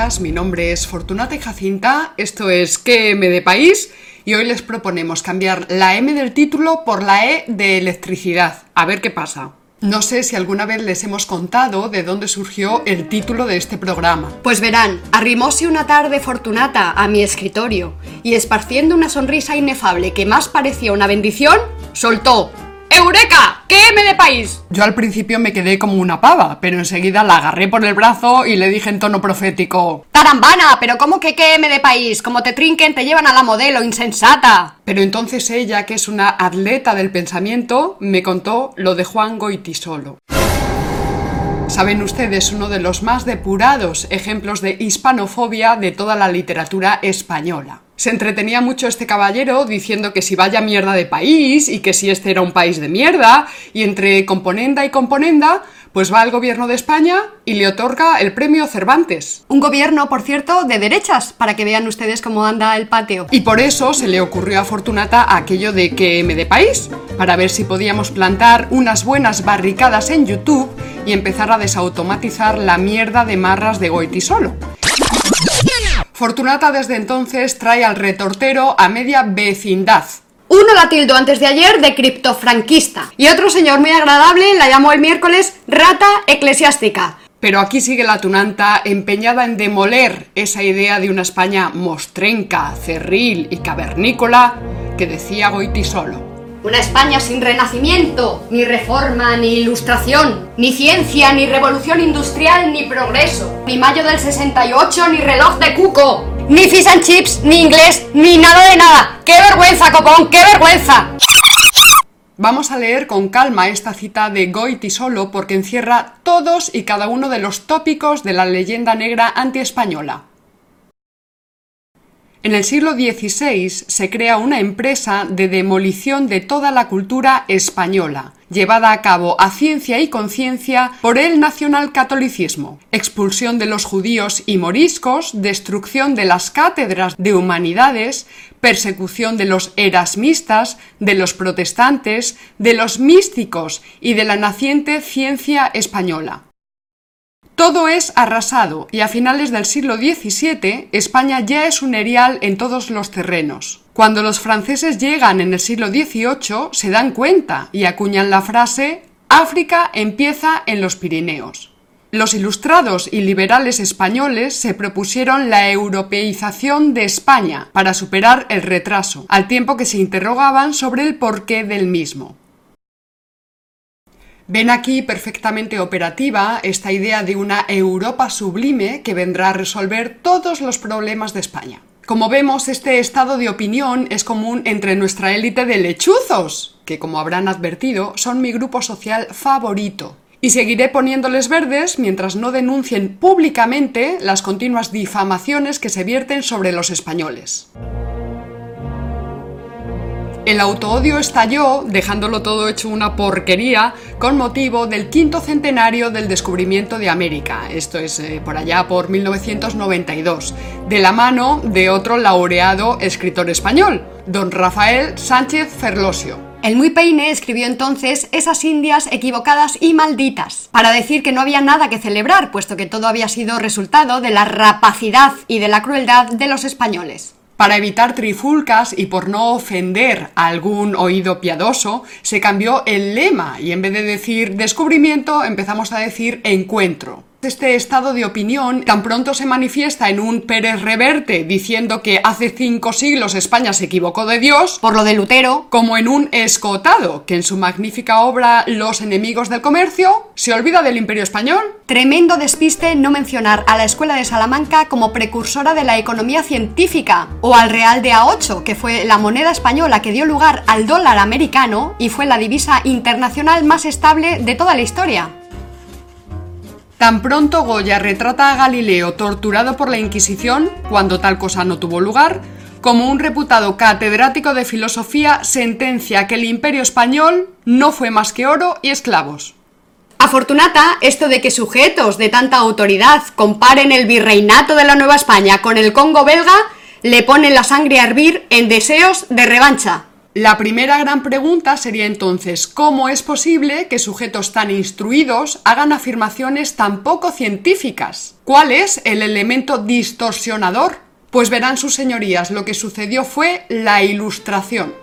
Mi nombre es Fortunata Jacinta. Esto es ¿Qué M de país? Y hoy les proponemos cambiar la M del título por la E de electricidad. A ver qué pasa. No sé si alguna vez les hemos contado de dónde surgió el título de este programa. Pues verán, arrimóse una tarde Fortunata a mi escritorio y esparciendo una sonrisa inefable que más parecía una bendición, soltó ¡Eureka! ¿Qué M de país? Yo al principio me quedé como una pava, pero enseguida la agarré por el brazo y le dije en tono profético ¡Tarambana! ¿Pero cómo que qué M de país? Como te trinquen, te llevan a la modelo, insensata. Pero entonces ella, que es una atleta del pensamiento, me contó lo de Juan Goitisolo. Saben ustedes, uno de los más depurados ejemplos de hispanofobia de toda la literatura española. Se entretenía mucho este caballero diciendo que si vaya mierda de país y que si este era un país de mierda, y entre componenda y componenda, pues va al gobierno de España y le otorga el premio Cervantes. Un gobierno, por cierto, de derechas, para que vean ustedes cómo anda el patio. Y por eso se le ocurrió a Fortunata aquello de que me de país, para ver si podíamos plantar unas buenas barricadas en YouTube y empezar a desautomatizar la mierda de marras de Goiti solo. Fortunata desde entonces trae al retortero a media vecindad. Uno la tildó antes de ayer de criptofranquista y otro señor muy agradable la llamó el miércoles rata eclesiástica. Pero aquí sigue la tunanta empeñada en demoler esa idea de una España mostrenca, cerril y cavernícola que decía Goiti solo. Una España sin renacimiento, ni reforma, ni ilustración, ni ciencia, ni revolución industrial, ni progreso, ni mayo del 68, ni reloj de cuco, ni fish and chips, ni inglés, ni nada de nada. ¡Qué vergüenza, copón! ¡Qué vergüenza! Vamos a leer con calma esta cita de Goiti solo porque encierra todos y cada uno de los tópicos de la leyenda negra antiespañola. En el siglo XVI se crea una empresa de demolición de toda la cultura española, llevada a cabo a ciencia y conciencia por el nacionalcatolicismo, expulsión de los judíos y moriscos, destrucción de las cátedras de humanidades, persecución de los erasmistas, de los protestantes, de los místicos y de la naciente ciencia española. Todo es arrasado y a finales del siglo XVII España ya es un erial en todos los terrenos. Cuando los franceses llegan en el siglo XVIII se dan cuenta y acuñan la frase África empieza en los Pirineos. Los ilustrados y liberales españoles se propusieron la europeización de España para superar el retraso, al tiempo que se interrogaban sobre el porqué del mismo. Ven aquí perfectamente operativa esta idea de una Europa sublime que vendrá a resolver todos los problemas de España. Como vemos, este estado de opinión es común entre nuestra élite de lechuzos, que como habrán advertido son mi grupo social favorito. Y seguiré poniéndoles verdes mientras no denuncien públicamente las continuas difamaciones que se vierten sobre los españoles. El autoodio estalló, dejándolo todo hecho una porquería, con motivo del quinto centenario del descubrimiento de América, esto es eh, por allá por 1992, de la mano de otro laureado escritor español, don Rafael Sánchez Ferlosio. El muy peine escribió entonces esas indias equivocadas y malditas, para decir que no había nada que celebrar, puesto que todo había sido resultado de la rapacidad y de la crueldad de los españoles. Para evitar trifulcas y por no ofender a algún oído piadoso, se cambió el lema y en vez de decir descubrimiento empezamos a decir encuentro. Este estado de opinión tan pronto se manifiesta en un Pérez Reverte diciendo que hace cinco siglos España se equivocó de Dios, por lo de Lutero, como en un Escotado, que en su magnífica obra Los enemigos del comercio se olvida del imperio español. Tremendo despiste no mencionar a la Escuela de Salamanca como precursora de la economía científica, o al Real de A8, que fue la moneda española que dio lugar al dólar americano y fue la divisa internacional más estable de toda la historia. Tan pronto Goya retrata a Galileo torturado por la Inquisición, cuando tal cosa no tuvo lugar, como un reputado catedrático de filosofía sentencia que el imperio español no fue más que oro y esclavos. Afortunata esto de que sujetos de tanta autoridad comparen el virreinato de la Nueva España con el Congo belga, le pone la sangre a hervir en deseos de revancha. La primera gran pregunta sería entonces, ¿cómo es posible que sujetos tan instruidos hagan afirmaciones tan poco científicas? ¿Cuál es el elemento distorsionador? Pues verán sus señorías, lo que sucedió fue la ilustración.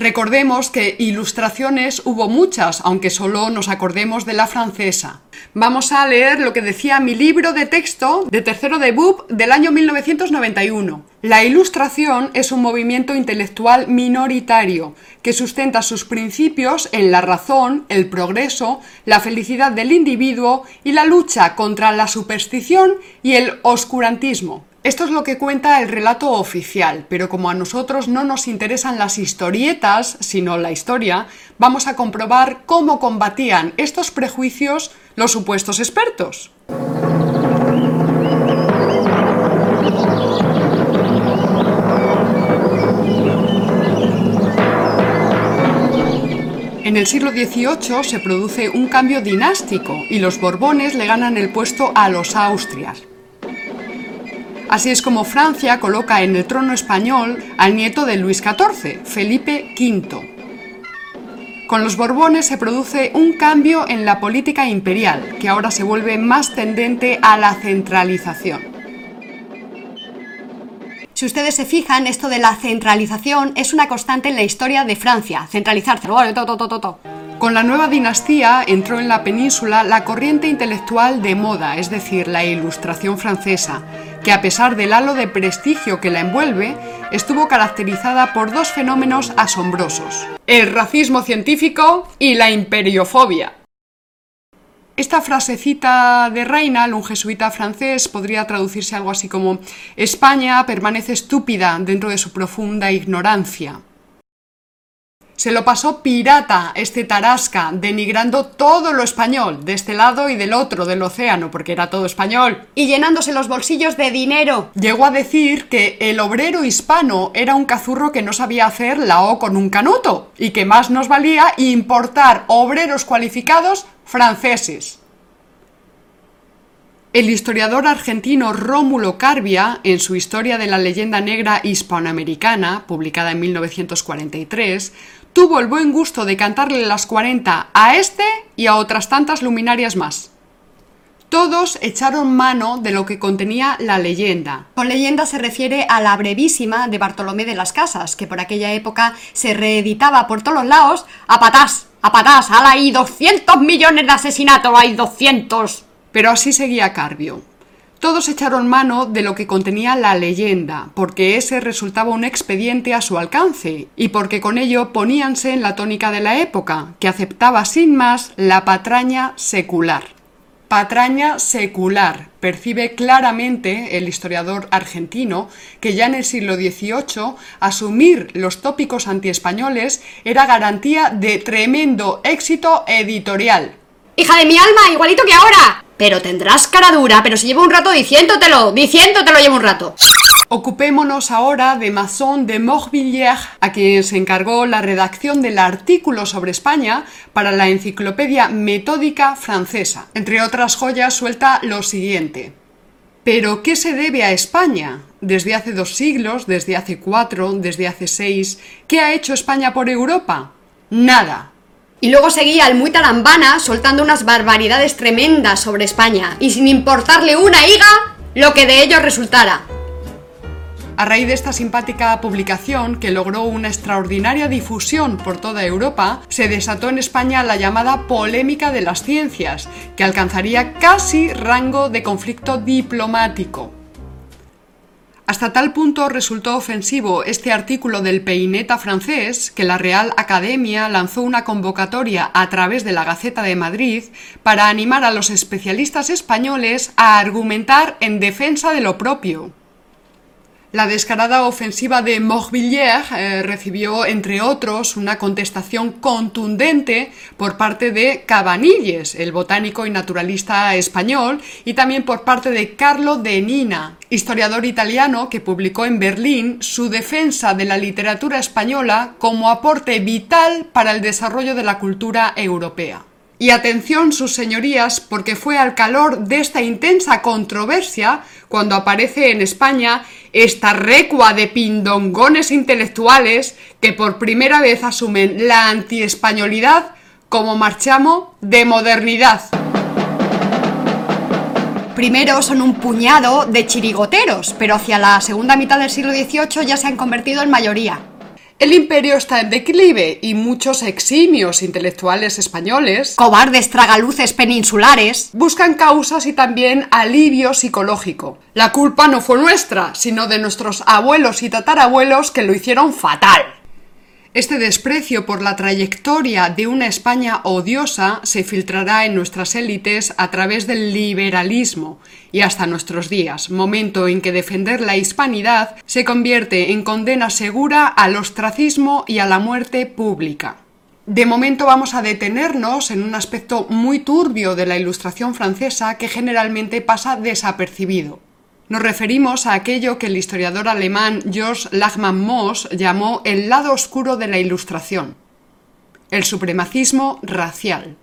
Recordemos que ilustraciones hubo muchas, aunque solo nos acordemos de la francesa. Vamos a leer lo que decía mi libro de texto de tercero de del año 1991. La ilustración es un movimiento intelectual minoritario que sustenta sus principios en la razón, el progreso, la felicidad del individuo y la lucha contra la superstición y el oscurantismo. Esto es lo que cuenta el relato oficial, pero como a nosotros no nos interesan las historietas, sino la historia, vamos a comprobar cómo combatían estos prejuicios los supuestos expertos. En el siglo XVIII se produce un cambio dinástico y los Borbones le ganan el puesto a los Austrias. Así es como Francia coloca en el trono español al nieto de Luis XIV, Felipe V. Con los Borbones se produce un cambio en la política imperial, que ahora se vuelve más tendente a la centralización. Si ustedes se fijan, esto de la centralización es una constante en la historia de Francia. Centralizarse. Con la nueva dinastía entró en la península la corriente intelectual de moda, es decir, la ilustración francesa, que a pesar del halo de prestigio que la envuelve, estuvo caracterizada por dos fenómenos asombrosos, el racismo científico y la imperiofobia. Esta frasecita de Reynal, un jesuita francés, podría traducirse algo así como España permanece estúpida dentro de su profunda ignorancia. Se lo pasó pirata este Tarasca, denigrando todo lo español, de este lado y del otro del océano, porque era todo español. Y llenándose los bolsillos de dinero. Llegó a decir que el obrero hispano era un cazurro que no sabía hacer la O con un canuto, y que más nos valía importar obreros cualificados franceses. El historiador argentino Rómulo Carbia, en su Historia de la leyenda negra hispanoamericana, publicada en 1943, tuvo el buen gusto de cantarle las 40 a este y a otras tantas luminarias más. Todos echaron mano de lo que contenía la leyenda. Con leyenda se refiere a la brevísima de Bartolomé de las Casas, que por aquella época se reeditaba por todos lados a patás, a patás, ala, hay 200 millones de asesinatos, hay 200. Pero así seguía Carbio. Todos echaron mano de lo que contenía la leyenda, porque ese resultaba un expediente a su alcance, y porque con ello poníanse en la tónica de la época, que aceptaba sin más la patraña secular. Patraña secular. Percibe claramente el historiador argentino que ya en el siglo XVIII asumir los tópicos antiespañoles era garantía de tremendo éxito editorial. ¡Hija de mi alma! ¡Igualito que ahora! Pero tendrás cara dura, pero si llevo un rato diciéndotelo, diciéndotelo llevo un rato. Ocupémonos ahora de Masson de Morvilliers, a quien se encargó la redacción del artículo sobre España para la Enciclopedia Metódica Francesa. Entre otras joyas suelta lo siguiente. ¿Pero qué se debe a España? Desde hace dos siglos, desde hace cuatro, desde hace seis, ¿qué ha hecho España por Europa? Nada. Y luego seguía el muy tarambana soltando unas barbaridades tremendas sobre España, y sin importarle una higa lo que de ello resultara. A raíz de esta simpática publicación, que logró una extraordinaria difusión por toda Europa, se desató en España la llamada polémica de las ciencias, que alcanzaría casi rango de conflicto diplomático. Hasta tal punto resultó ofensivo este artículo del peineta francés que la Real Academia lanzó una convocatoria a través de la Gaceta de Madrid para animar a los especialistas españoles a argumentar en defensa de lo propio. La descarada ofensiva de Morvilliers eh, recibió, entre otros, una contestación contundente por parte de Cabanilles, el botánico y naturalista español, y también por parte de Carlo de Nina, historiador italiano que publicó en Berlín su defensa de la literatura española como aporte vital para el desarrollo de la cultura europea. Y atención, sus señorías, porque fue al calor de esta intensa controversia cuando aparece en España esta recua de pindongones intelectuales que por primera vez asumen la antiespañolidad como marchamo de modernidad. Primero son un puñado de chirigoteros, pero hacia la segunda mitad del siglo XVIII ya se han convertido en mayoría. El imperio está en declive y muchos eximios intelectuales españoles, cobardes tragaluces peninsulares, buscan causas y también alivio psicológico. La culpa no fue nuestra, sino de nuestros abuelos y tatarabuelos que lo hicieron fatal. Este desprecio por la trayectoria de una España odiosa se filtrará en nuestras élites a través del liberalismo y hasta nuestros días, momento en que defender la hispanidad se convierte en condena segura al ostracismo y a la muerte pública. De momento vamos a detenernos en un aspecto muy turbio de la Ilustración francesa que generalmente pasa desapercibido. Nos referimos a aquello que el historiador alemán George Lachmann Moss llamó el lado oscuro de la Ilustración, el supremacismo racial.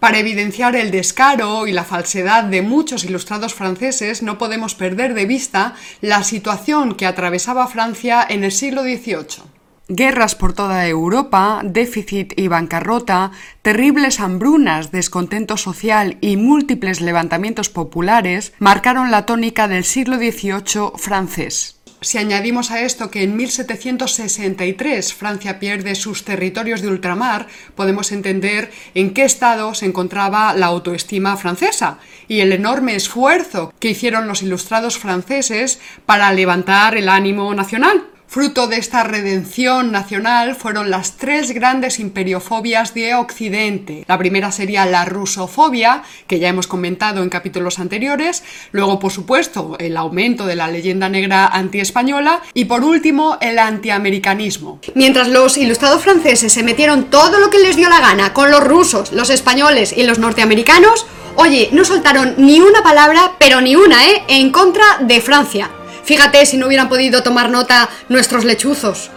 Para evidenciar el descaro y la falsedad de muchos ilustrados franceses no podemos perder de vista la situación que atravesaba Francia en el siglo XVIII. Guerras por toda Europa, déficit y bancarrota, terribles hambrunas, descontento social y múltiples levantamientos populares marcaron la tónica del siglo XVIII francés. Si añadimos a esto que en 1763 Francia pierde sus territorios de ultramar, podemos entender en qué estado se encontraba la autoestima francesa y el enorme esfuerzo que hicieron los ilustrados franceses para levantar el ánimo nacional. Fruto de esta redención nacional fueron las tres grandes imperiofobias de Occidente. La primera sería la rusofobia, que ya hemos comentado en capítulos anteriores, luego por supuesto el aumento de la leyenda negra antiespañola y por último el antiamericanismo. Mientras los ilustrados franceses se metieron todo lo que les dio la gana con los rusos, los españoles y los norteamericanos, oye, no soltaron ni una palabra, pero ni una, ¿eh?, en contra de Francia. Fíjate si no hubieran podido tomar nota nuestros lechuzos.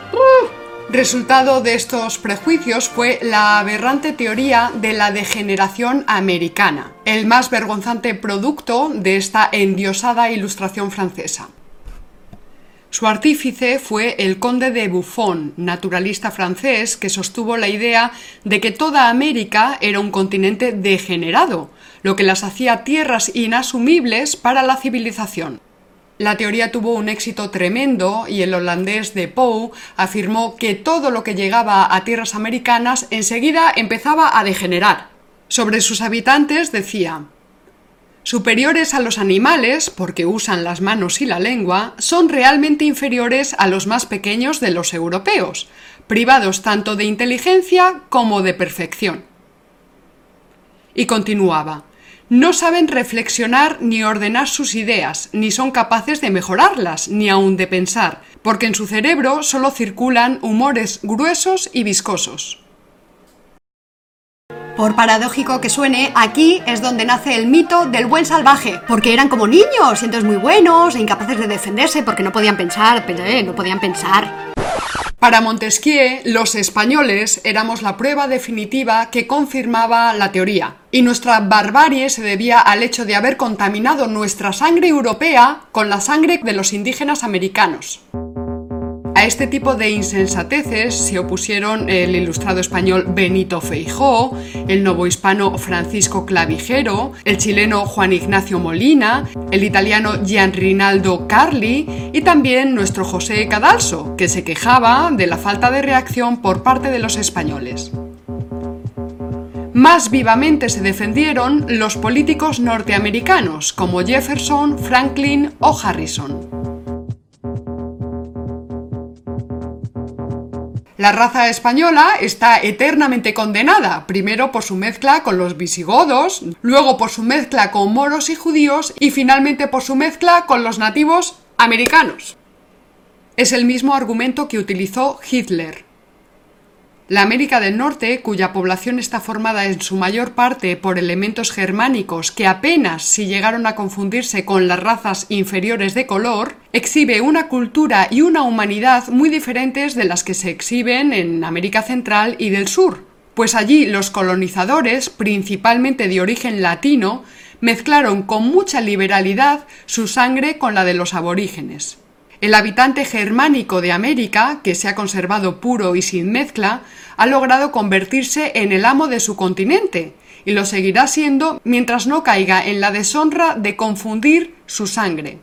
Resultado de estos prejuicios fue la aberrante teoría de la degeneración americana, el más vergonzante producto de esta endiosada ilustración francesa. Su artífice fue el conde de Buffon, naturalista francés que sostuvo la idea de que toda América era un continente degenerado, lo que las hacía tierras inasumibles para la civilización. La teoría tuvo un éxito tremendo y el holandés de Poe afirmó que todo lo que llegaba a tierras americanas enseguida empezaba a degenerar. Sobre sus habitantes decía Superiores a los animales, porque usan las manos y la lengua, son realmente inferiores a los más pequeños de los europeos, privados tanto de inteligencia como de perfección. Y continuaba no saben reflexionar ni ordenar sus ideas, ni son capaces de mejorarlas, ni aun de pensar, porque en su cerebro solo circulan humores gruesos y viscosos. Por paradójico que suene, aquí es donde nace el mito del buen salvaje, porque eran como niños, y entonces muy buenos, e incapaces de defenderse porque no podían pensar, eh, no podían pensar. Para Montesquieu, los españoles éramos la prueba definitiva que confirmaba la teoría, y nuestra barbarie se debía al hecho de haber contaminado nuestra sangre europea con la sangre de los indígenas americanos. A este tipo de insensateces se opusieron el ilustrado español Benito Feijó, el novohispano Francisco Clavijero, el chileno Juan Ignacio Molina, el italiano Gian Rinaldo Carli y también nuestro José Cadalso, que se quejaba de la falta de reacción por parte de los españoles. Más vivamente se defendieron los políticos norteamericanos como Jefferson, Franklin o Harrison. La raza española está eternamente condenada, primero por su mezcla con los visigodos, luego por su mezcla con moros y judíos y finalmente por su mezcla con los nativos americanos. Es el mismo argumento que utilizó Hitler. La América del Norte, cuya población está formada en su mayor parte por elementos germánicos que apenas si llegaron a confundirse con las razas inferiores de color, exhibe una cultura y una humanidad muy diferentes de las que se exhiben en América Central y del Sur, pues allí los colonizadores, principalmente de origen latino, mezclaron con mucha liberalidad su sangre con la de los aborígenes. El habitante germánico de América, que se ha conservado puro y sin mezcla, ha logrado convertirse en el amo de su continente, y lo seguirá siendo mientras no caiga en la deshonra de confundir su sangre.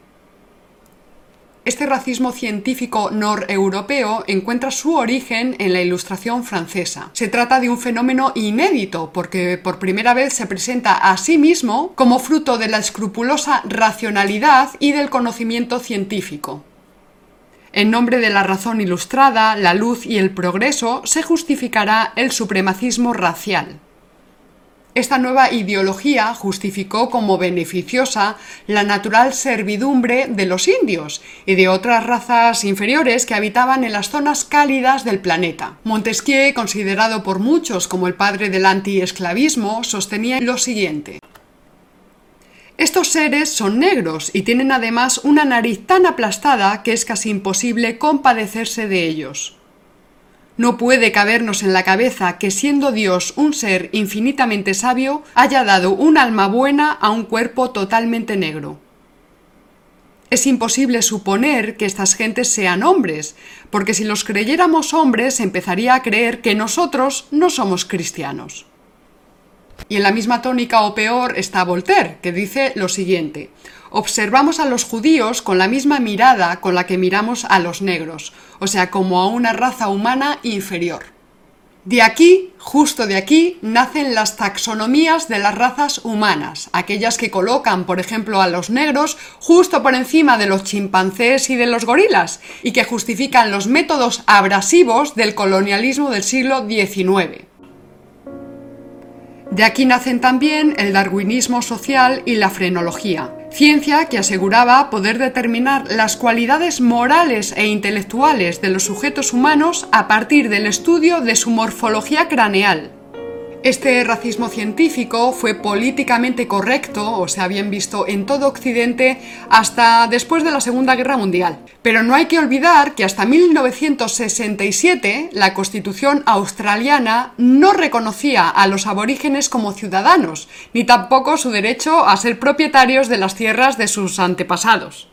Este racismo científico noreuropeo encuentra su origen en la Ilustración francesa. Se trata de un fenómeno inédito porque por primera vez se presenta a sí mismo como fruto de la escrupulosa racionalidad y del conocimiento científico. En nombre de la razón ilustrada, la luz y el progreso se justificará el supremacismo racial. Esta nueva ideología justificó como beneficiosa la natural servidumbre de los indios y de otras razas inferiores que habitaban en las zonas cálidas del planeta. Montesquieu, considerado por muchos como el padre del antiesclavismo, sostenía lo siguiente. Estos seres son negros y tienen además una nariz tan aplastada que es casi imposible compadecerse de ellos. No puede cabernos en la cabeza que siendo Dios un ser infinitamente sabio, haya dado un alma buena a un cuerpo totalmente negro. Es imposible suponer que estas gentes sean hombres, porque si los creyéramos hombres empezaría a creer que nosotros no somos cristianos. Y en la misma tónica o peor está Voltaire, que dice lo siguiente observamos a los judíos con la misma mirada con la que miramos a los negros, o sea, como a una raza humana inferior. De aquí, justo de aquí, nacen las taxonomías de las razas humanas, aquellas que colocan, por ejemplo, a los negros justo por encima de los chimpancés y de los gorilas, y que justifican los métodos abrasivos del colonialismo del siglo XIX. De aquí nacen también el darwinismo social y la frenología, ciencia que aseguraba poder determinar las cualidades morales e intelectuales de los sujetos humanos a partir del estudio de su morfología craneal. Este racismo científico fue políticamente correcto, o sea, bien visto en todo Occidente, hasta después de la Segunda Guerra Mundial. Pero no hay que olvidar que hasta 1967 la Constitución australiana no reconocía a los aborígenes como ciudadanos, ni tampoco su derecho a ser propietarios de las tierras de sus antepasados.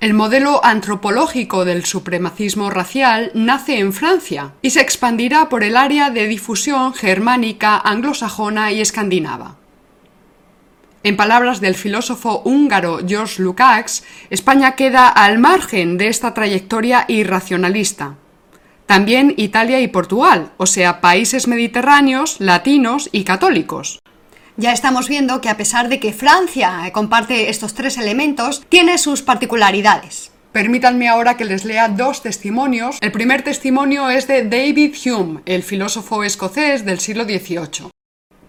El modelo antropológico del supremacismo racial nace en Francia y se expandirá por el área de difusión germánica, anglosajona y escandinava. En palabras del filósofo húngaro George Lukács, España queda al margen de esta trayectoria irracionalista. También Italia y Portugal, o sea, países mediterráneos, latinos y católicos ya estamos viendo que a pesar de que Francia comparte estos tres elementos, tiene sus particularidades. Permítanme ahora que les lea dos testimonios. El primer testimonio es de David Hume, el filósofo escocés del siglo XVIII.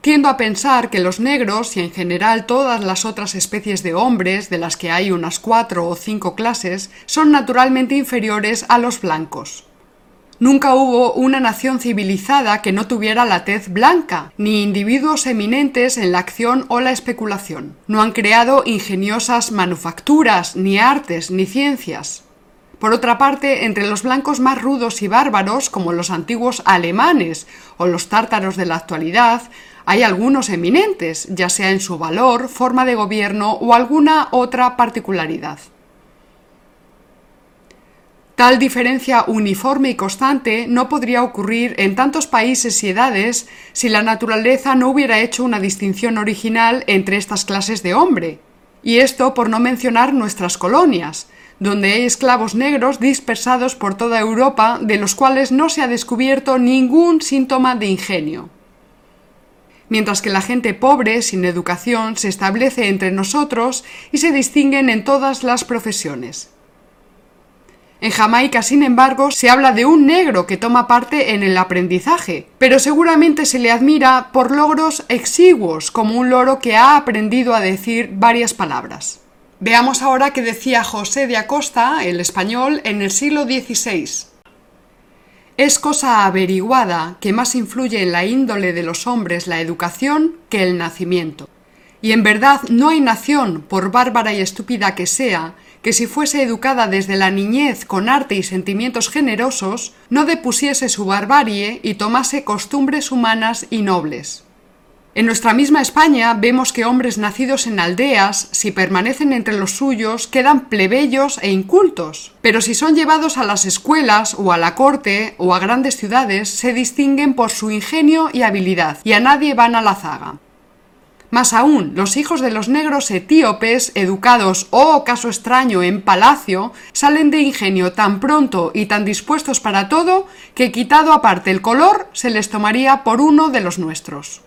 Tiendo a pensar que los negros y en general todas las otras especies de hombres, de las que hay unas cuatro o cinco clases, son naturalmente inferiores a los blancos. Nunca hubo una nación civilizada que no tuviera la tez blanca, ni individuos eminentes en la acción o la especulación. No han creado ingeniosas manufacturas, ni artes, ni ciencias. Por otra parte, entre los blancos más rudos y bárbaros, como los antiguos alemanes o los tártaros de la actualidad, hay algunos eminentes, ya sea en su valor, forma de gobierno o alguna otra particularidad. Tal diferencia uniforme y constante no podría ocurrir en tantos países y edades si la naturaleza no hubiera hecho una distinción original entre estas clases de hombre. Y esto por no mencionar nuestras colonias, donde hay esclavos negros dispersados por toda Europa de los cuales no se ha descubierto ningún síntoma de ingenio. Mientras que la gente pobre, sin educación, se establece entre nosotros y se distinguen en todas las profesiones. En Jamaica, sin embargo, se habla de un negro que toma parte en el aprendizaje, pero seguramente se le admira por logros exiguos, como un loro que ha aprendido a decir varias palabras. Veamos ahora qué decía José de Acosta, el español, en el siglo XVI. Es cosa averiguada que más influye en la índole de los hombres la educación que el nacimiento. Y en verdad no hay nación, por bárbara y estúpida que sea, que si fuese educada desde la niñez con arte y sentimientos generosos, no depusiese su barbarie y tomase costumbres humanas y nobles. En nuestra misma España vemos que hombres nacidos en aldeas, si permanecen entre los suyos, quedan plebeyos e incultos, pero si son llevados a las escuelas o a la corte o a grandes ciudades, se distinguen por su ingenio y habilidad, y a nadie van a la zaga. Más aún, los hijos de los negros etíopes, educados, o oh, caso extraño, en palacio, salen de ingenio tan pronto y tan dispuestos para todo que quitado aparte el color, se les tomaría por uno de los nuestros.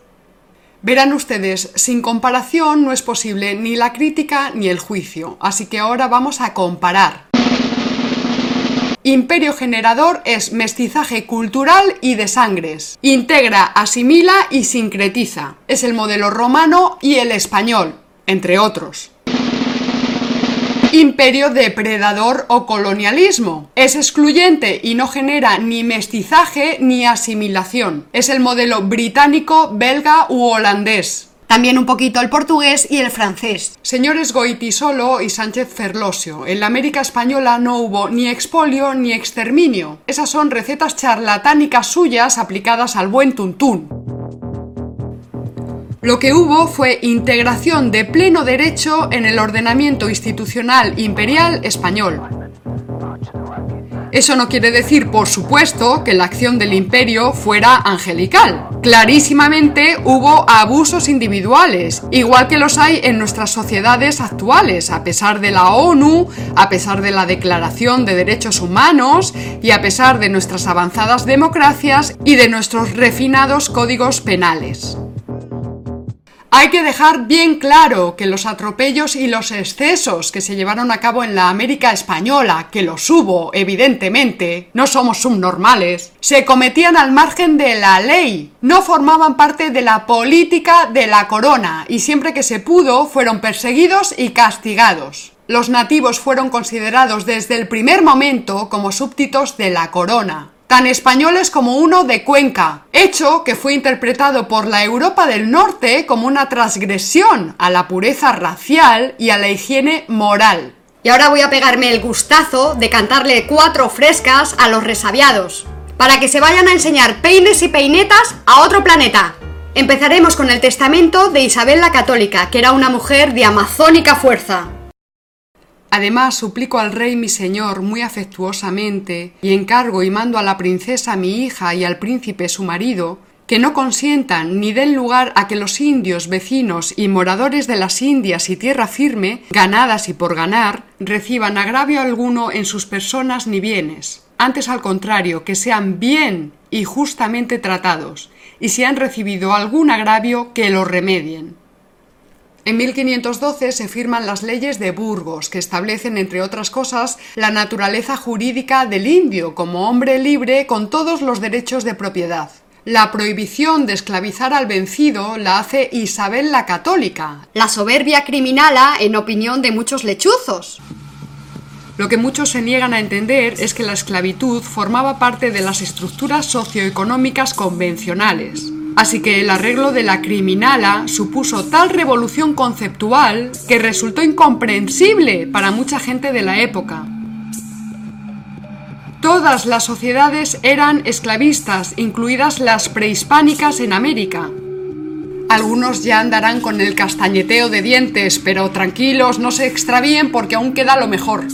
Verán ustedes, sin comparación no es posible ni la crítica ni el juicio, así que ahora vamos a comparar. Imperio generador es mestizaje cultural y de sangres. Integra, asimila y sincretiza. Es el modelo romano y el español, entre otros. Imperio depredador o colonialismo. Es excluyente y no genera ni mestizaje ni asimilación. Es el modelo británico, belga u holandés. También un poquito el portugués y el francés. Señores Goitisolo y Sánchez Ferlosio, en la América Española no hubo ni expolio ni exterminio. Esas son recetas charlatánicas suyas aplicadas al buen tuntún. Lo que hubo fue integración de pleno derecho en el ordenamiento institucional imperial español. Eso no quiere decir, por supuesto, que la acción del imperio fuera angelical. Clarísimamente hubo abusos individuales, igual que los hay en nuestras sociedades actuales, a pesar de la ONU, a pesar de la Declaración de Derechos Humanos y a pesar de nuestras avanzadas democracias y de nuestros refinados códigos penales. Hay que dejar bien claro que los atropellos y los excesos que se llevaron a cabo en la América española, que los hubo, evidentemente, no somos subnormales, se cometían al margen de la ley, no formaban parte de la política de la corona y siempre que se pudo fueron perseguidos y castigados. Los nativos fueron considerados desde el primer momento como súbditos de la corona tan españoles como uno de Cuenca, hecho que fue interpretado por la Europa del Norte como una transgresión a la pureza racial y a la higiene moral. Y ahora voy a pegarme el gustazo de cantarle cuatro frescas a los resabiados, para que se vayan a enseñar peines y peinetas a otro planeta. Empezaremos con el testamento de Isabel la Católica, que era una mujer de amazónica fuerza. Además, suplico al rey mi señor muy afectuosamente, y encargo y mando a la princesa mi hija y al príncipe su marido, que no consientan ni den lugar a que los indios vecinos y moradores de las Indias y tierra firme, ganadas y por ganar, reciban agravio alguno en sus personas ni bienes. Antes al contrario, que sean bien y justamente tratados, y si han recibido algún agravio, que lo remedien. En 1512 se firman las leyes de Burgos, que establecen, entre otras cosas, la naturaleza jurídica del indio como hombre libre con todos los derechos de propiedad. La prohibición de esclavizar al vencido la hace Isabel la Católica. La soberbia criminala en opinión de muchos lechuzos. Lo que muchos se niegan a entender es que la esclavitud formaba parte de las estructuras socioeconómicas convencionales. Así que el arreglo de la criminala supuso tal revolución conceptual que resultó incomprensible para mucha gente de la época. Todas las sociedades eran esclavistas, incluidas las prehispánicas en América. Algunos ya andarán con el castañeteo de dientes, pero tranquilos, no se extravíen porque aún queda lo mejor.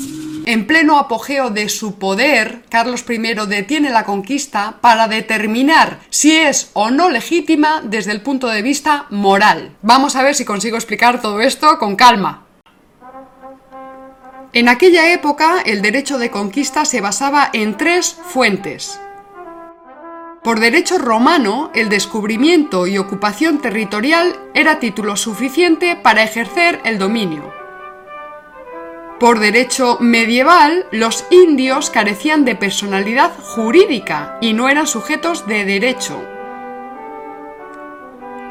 En pleno apogeo de su poder, Carlos I detiene la conquista para determinar si es o no legítima desde el punto de vista moral. Vamos a ver si consigo explicar todo esto con calma. En aquella época, el derecho de conquista se basaba en tres fuentes. Por derecho romano, el descubrimiento y ocupación territorial era título suficiente para ejercer el dominio. Por derecho medieval, los indios carecían de personalidad jurídica y no eran sujetos de derecho.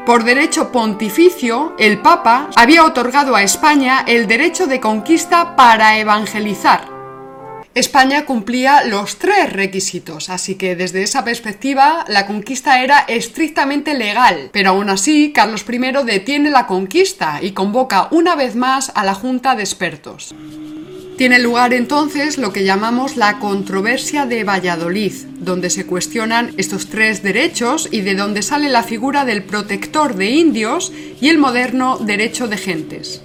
Por derecho pontificio, el Papa había otorgado a España el derecho de conquista para evangelizar. España cumplía los tres requisitos, así que desde esa perspectiva la conquista era estrictamente legal, pero aún así Carlos I detiene la conquista y convoca una vez más a la Junta de Expertos. Tiene lugar entonces lo que llamamos la controversia de Valladolid, donde se cuestionan estos tres derechos y de donde sale la figura del protector de indios y el moderno derecho de gentes.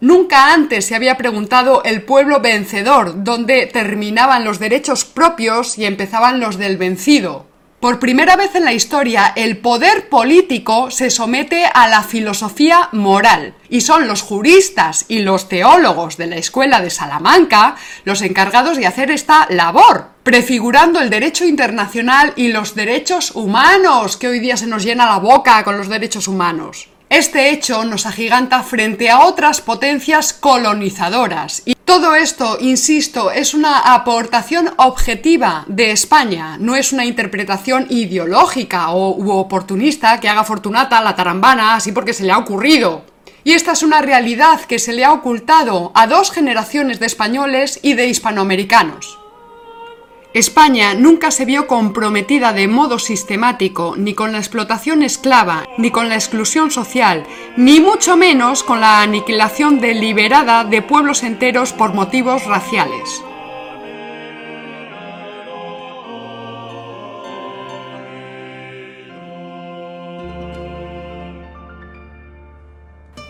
Nunca antes se había preguntado el pueblo vencedor, dónde terminaban los derechos propios y empezaban los del vencido. Por primera vez en la historia, el poder político se somete a la filosofía moral, y son los juristas y los teólogos de la Escuela de Salamanca los encargados de hacer esta labor, prefigurando el derecho internacional y los derechos humanos, que hoy día se nos llena la boca con los derechos humanos. Este hecho nos agiganta frente a otras potencias colonizadoras. Y todo esto, insisto, es una aportación objetiva de España, no es una interpretación ideológica o u oportunista que haga Fortunata la tarambana así porque se le ha ocurrido. Y esta es una realidad que se le ha ocultado a dos generaciones de españoles y de hispanoamericanos. España nunca se vio comprometida de modo sistemático ni con la explotación esclava, ni con la exclusión social, ni mucho menos con la aniquilación deliberada de pueblos enteros por motivos raciales.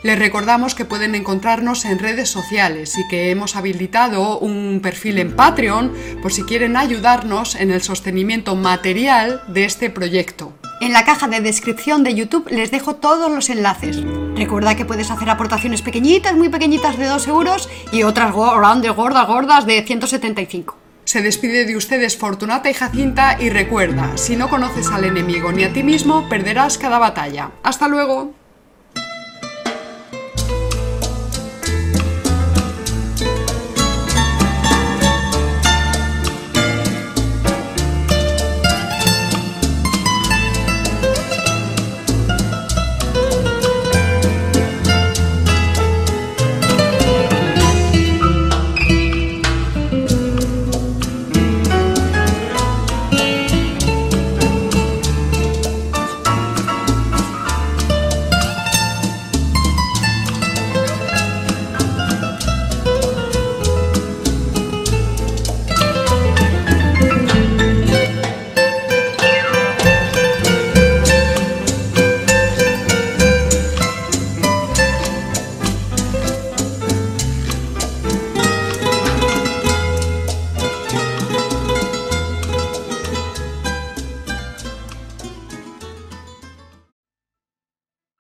Les recordamos que pueden encontrarnos en redes sociales y que hemos habilitado un perfil en Patreon por si quieren ayudarnos en el sostenimiento material de este proyecto. En la caja de descripción de YouTube les dejo todos los enlaces. Recuerda que puedes hacer aportaciones pequeñitas, muy pequeñitas de 2 euros y otras grandes, gordas, gordas de 175. Se despide de ustedes Fortunata y Jacinta y recuerda, si no conoces al enemigo ni a ti mismo, perderás cada batalla. Hasta luego.